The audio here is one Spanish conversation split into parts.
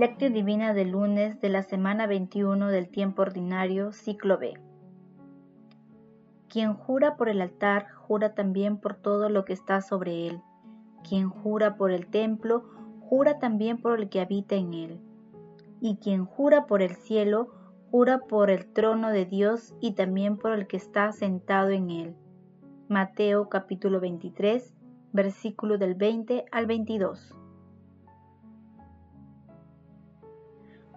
Lectio Divina del lunes de la semana 21 del tiempo ordinario, ciclo B. Quien jura por el altar, jura también por todo lo que está sobre él. Quien jura por el templo, jura también por el que habita en él. Y quien jura por el cielo, jura por el trono de Dios y también por el que está sentado en él. Mateo capítulo 23, versículo del 20 al 22.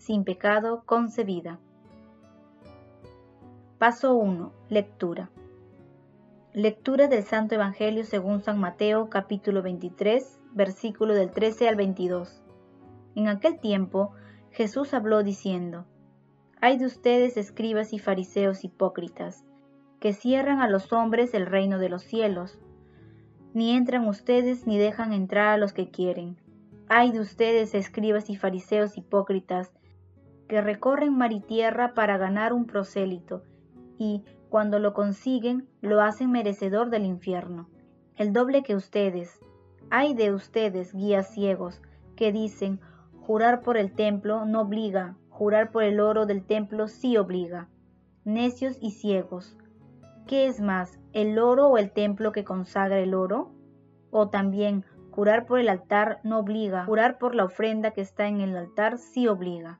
sin pecado concebida. Paso 1. Lectura. Lectura del Santo Evangelio según San Mateo capítulo 23, versículo del 13 al 22. En aquel tiempo Jesús habló diciendo, Hay de ustedes escribas y fariseos hipócritas, que cierran a los hombres el reino de los cielos. Ni entran ustedes ni dejan entrar a los que quieren. Hay de ustedes escribas y fariseos hipócritas, que recorren mar y tierra para ganar un prosélito, y, cuando lo consiguen, lo hacen merecedor del infierno. El doble que ustedes. Hay de ustedes, guías ciegos, que dicen, jurar por el templo no obliga, jurar por el oro del templo sí obliga. Necios y ciegos. ¿Qué es más, el oro o el templo que consagra el oro? O también, jurar por el altar no obliga, jurar por la ofrenda que está en el altar sí obliga.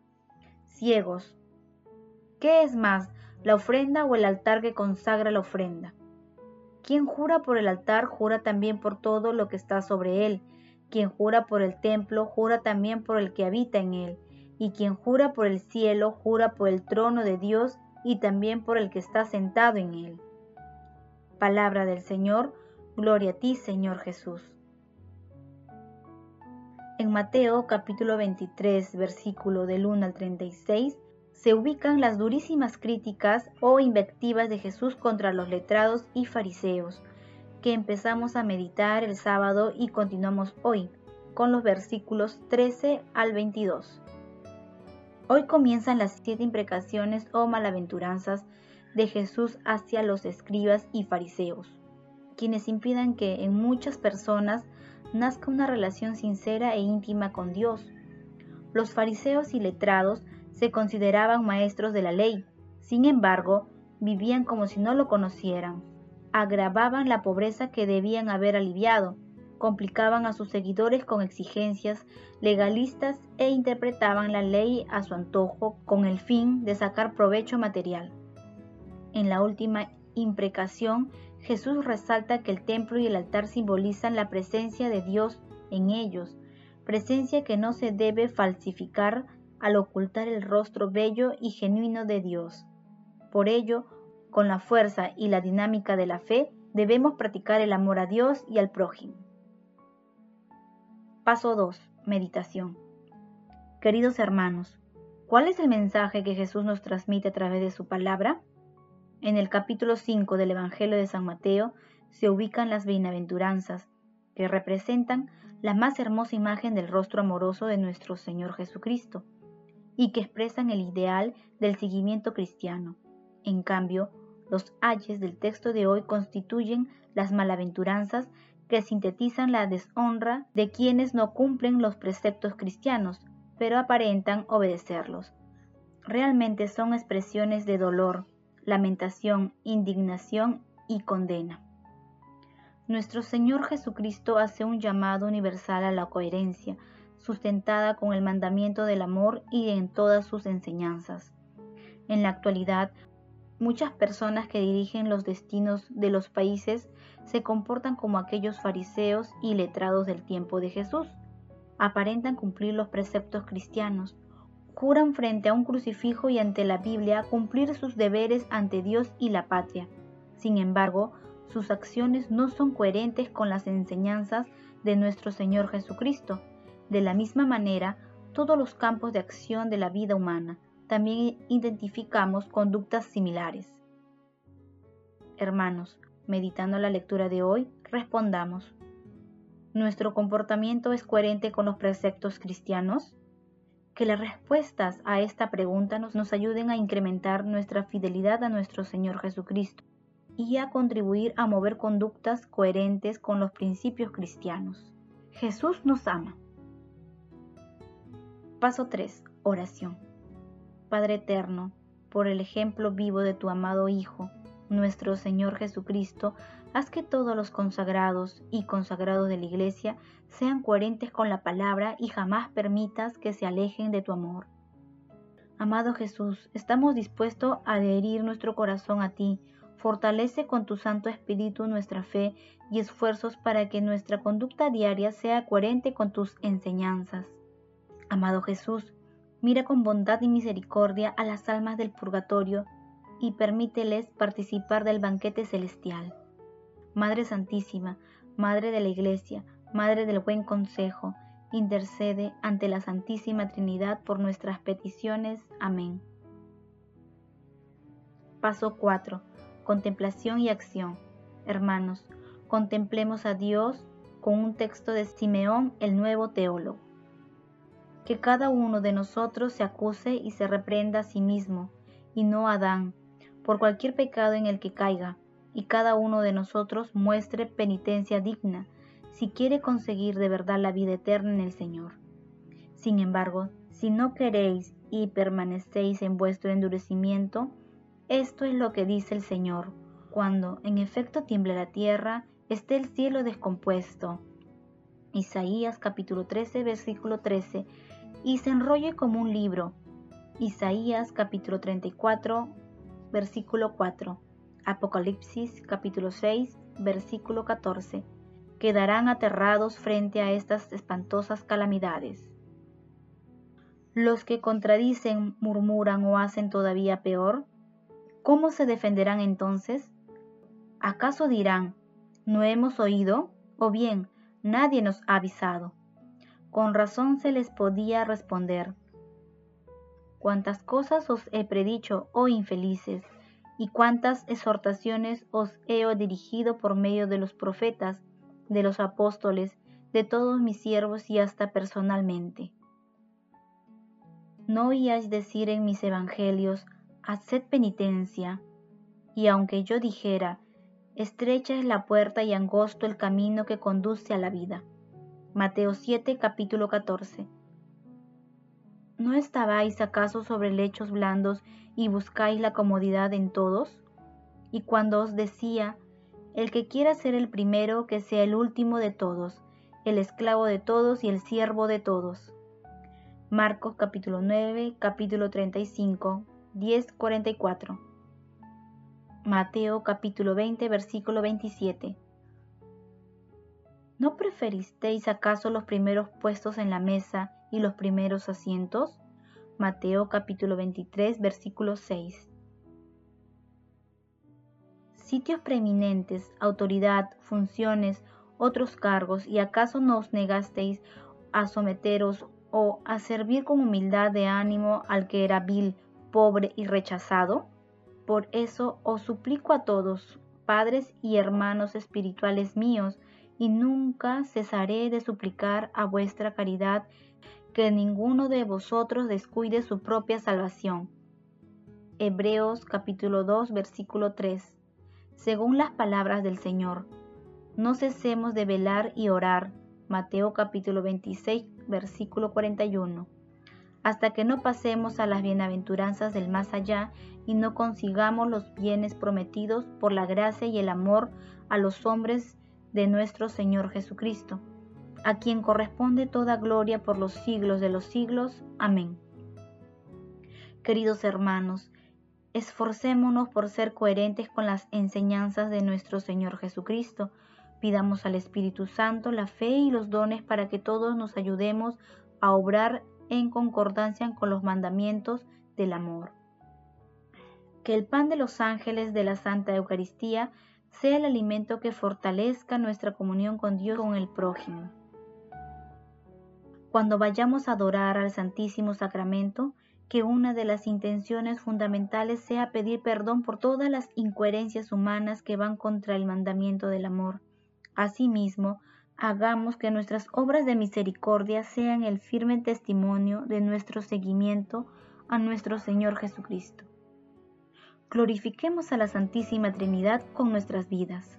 Ciegos. ¿Qué es más, la ofrenda o el altar que consagra la ofrenda. Quien jura por el altar jura también por todo lo que está sobre él. Quien jura por el templo jura también por el que habita en él. Y quien jura por el cielo jura por el trono de Dios y también por el que está sentado en él. Palabra del Señor, gloria a ti Señor Jesús. En Mateo capítulo 23, versículo del 1 al 36, se ubican las durísimas críticas o invectivas de Jesús contra los letrados y fariseos, que empezamos a meditar el sábado y continuamos hoy, con los versículos 13 al 22. Hoy comienzan las siete imprecaciones o malaventuranzas de Jesús hacia los escribas y fariseos, quienes impidan que en muchas personas nazca una relación sincera e íntima con Dios. Los fariseos y letrados se consideraban maestros de la ley, sin embargo, vivían como si no lo conocieran, agravaban la pobreza que debían haber aliviado, complicaban a sus seguidores con exigencias legalistas e interpretaban la ley a su antojo con el fin de sacar provecho material. En la última imprecación, Jesús resalta que el templo y el altar simbolizan la presencia de Dios en ellos, presencia que no se debe falsificar al ocultar el rostro bello y genuino de Dios. Por ello, con la fuerza y la dinámica de la fe, debemos practicar el amor a Dios y al prójimo. Paso 2. Meditación. Queridos hermanos, ¿cuál es el mensaje que Jesús nos transmite a través de su palabra? En el capítulo 5 del Evangelio de San Mateo se ubican las bienaventuranzas, que representan la más hermosa imagen del rostro amoroso de nuestro Señor Jesucristo y que expresan el ideal del seguimiento cristiano. En cambio, los ayes del texto de hoy constituyen las malaventuranzas que sintetizan la deshonra de quienes no cumplen los preceptos cristianos, pero aparentan obedecerlos. Realmente son expresiones de dolor, lamentación, indignación y condena. Nuestro Señor Jesucristo hace un llamado universal a la coherencia, sustentada con el mandamiento del amor y en todas sus enseñanzas. En la actualidad, muchas personas que dirigen los destinos de los países se comportan como aquellos fariseos y letrados del tiempo de Jesús. Aparentan cumplir los preceptos cristianos, juran frente a un crucifijo y ante la Biblia cumplir sus deberes ante Dios y la patria. Sin embargo, sus acciones no son coherentes con las enseñanzas de nuestro Señor Jesucristo. De la misma manera, todos los campos de acción de la vida humana, también identificamos conductas similares. Hermanos, meditando la lectura de hoy, respondamos. ¿Nuestro comportamiento es coherente con los preceptos cristianos? Que las respuestas a esta pregunta nos, nos ayuden a incrementar nuestra fidelidad a nuestro Señor Jesucristo y a contribuir a mover conductas coherentes con los principios cristianos. Jesús nos ama. Paso 3. Oración. Padre Eterno, por el ejemplo vivo de tu amado Hijo, nuestro Señor Jesucristo, haz que todos los consagrados y consagrados de la Iglesia sean coherentes con la palabra y jamás permitas que se alejen de tu amor. Amado Jesús, estamos dispuestos a adherir nuestro corazón a ti, Fortalece con tu Santo Espíritu nuestra fe y esfuerzos para que nuestra conducta diaria sea coherente con tus enseñanzas. Amado Jesús, mira con bondad y misericordia a las almas del purgatorio y permíteles participar del banquete celestial. Madre Santísima, Madre de la Iglesia, Madre del Buen Consejo, intercede ante la Santísima Trinidad por nuestras peticiones. Amén. Paso 4 contemplación y acción. Hermanos, contemplemos a Dios con un texto de Simeón, el nuevo teólogo. Que cada uno de nosotros se acuse y se reprenda a sí mismo, y no a Adán, por cualquier pecado en el que caiga, y cada uno de nosotros muestre penitencia digna, si quiere conseguir de verdad la vida eterna en el Señor. Sin embargo, si no queréis y permanecéis en vuestro endurecimiento, esto es lo que dice el Señor, cuando en efecto tiemble la tierra, esté el cielo descompuesto. Isaías capítulo 13, versículo 13, y se enrolle como un libro. Isaías capítulo 34, versículo 4. Apocalipsis capítulo 6, versículo 14. Quedarán aterrados frente a estas espantosas calamidades. Los que contradicen, murmuran o hacen todavía peor, ¿Cómo se defenderán entonces? ¿Acaso dirán, no hemos oído? O bien, nadie nos ha avisado. Con razón se les podía responder, cuántas cosas os he predicho, oh infelices, y cuántas exhortaciones os he dirigido por medio de los profetas, de los apóstoles, de todos mis siervos y hasta personalmente. ¿No oíais decir en mis evangelios, haced penitencia. Y aunque yo dijera, estrecha es la puerta y angosto el camino que conduce a la vida. Mateo 7, capítulo 14. ¿No estabais acaso sobre lechos blandos y buscáis la comodidad en todos? Y cuando os decía, el que quiera ser el primero, que sea el último de todos, el esclavo de todos y el siervo de todos. Marcos capítulo 9, capítulo 35, 10:44. Mateo capítulo 20 versículo 27. ¿No preferisteis acaso los primeros puestos en la mesa y los primeros asientos? Mateo capítulo 23 versículo 6. Sitios preeminentes, autoridad, funciones, otros cargos, y acaso no os negasteis a someteros o a servir con humildad de ánimo al que era vil pobre y rechazado? Por eso os suplico a todos, padres y hermanos espirituales míos, y nunca cesaré de suplicar a vuestra caridad que ninguno de vosotros descuide su propia salvación. Hebreos capítulo 2 versículo 3. Según las palabras del Señor, no cesemos de velar y orar. Mateo capítulo 26 versículo 41 hasta que no pasemos a las bienaventuranzas del más allá y no consigamos los bienes prometidos por la gracia y el amor a los hombres de nuestro Señor Jesucristo, a quien corresponde toda gloria por los siglos de los siglos. Amén. Queridos hermanos, esforcémonos por ser coherentes con las enseñanzas de nuestro Señor Jesucristo. Pidamos al Espíritu Santo la fe y los dones para que todos nos ayudemos a obrar en concordancia con los mandamientos del amor. Que el pan de los ángeles de la Santa Eucaristía sea el alimento que fortalezca nuestra comunión con Dios con el prójimo. Cuando vayamos a adorar al Santísimo Sacramento, que una de las intenciones fundamentales sea pedir perdón por todas las incoherencias humanas que van contra el mandamiento del amor. Asimismo, hagamos que nuestras obras de misericordia sean el firme testimonio de nuestro seguimiento a nuestro Señor Jesucristo. Glorifiquemos a la Santísima Trinidad con nuestras vidas.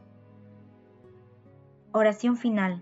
Oración final.